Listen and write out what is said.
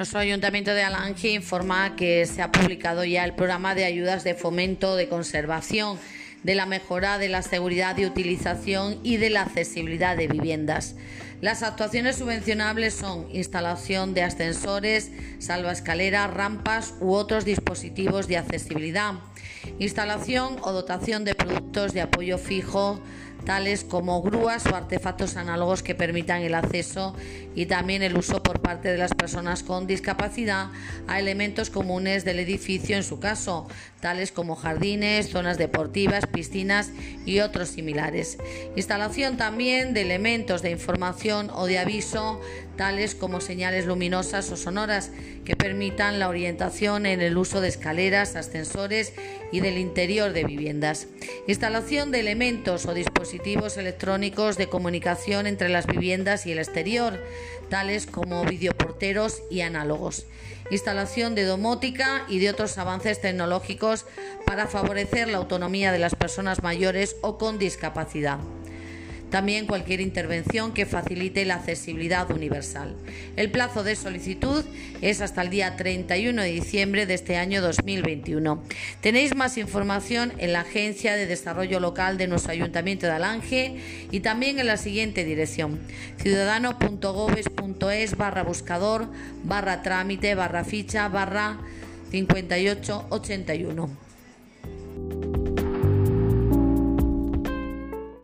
Nuestro Ayuntamiento de Alange informa que se ha publicado ya el programa de ayudas de fomento de conservación, de la mejora de la seguridad de utilización y de la accesibilidad de viviendas. Las actuaciones subvencionables son instalación de ascensores, salvaescaleras, rampas u otros dispositivos de accesibilidad, instalación o dotación de productos de apoyo fijo, tales como grúas o artefactos análogos que permitan el acceso y también el uso por parte de las personas con discapacidad a elementos comunes del edificio en su caso, tales como jardines, zonas deportivas, piscinas y otros similares. Instalación también de elementos de información o de aviso, tales como señales luminosas o sonoras que permitan la orientación en el uso de escaleras, ascensores y del interior de viviendas. Instalación de elementos o dispositivos electrónicos de comunicación entre las viviendas y el exterior, tales como videoporteros y análogos. Instalación de domótica y de otros avances tecnológicos para favorecer la autonomía de las personas mayores o con discapacidad. También cualquier intervención que facilite la accesibilidad universal. El plazo de solicitud es hasta el día 31 de diciembre de este año 2021. Tenéis más información en la Agencia de Desarrollo Local de nuestro Ayuntamiento de Alange y también en la siguiente dirección ciudadano.gobes.es barra buscador barra trámite barra ficha barra 5881.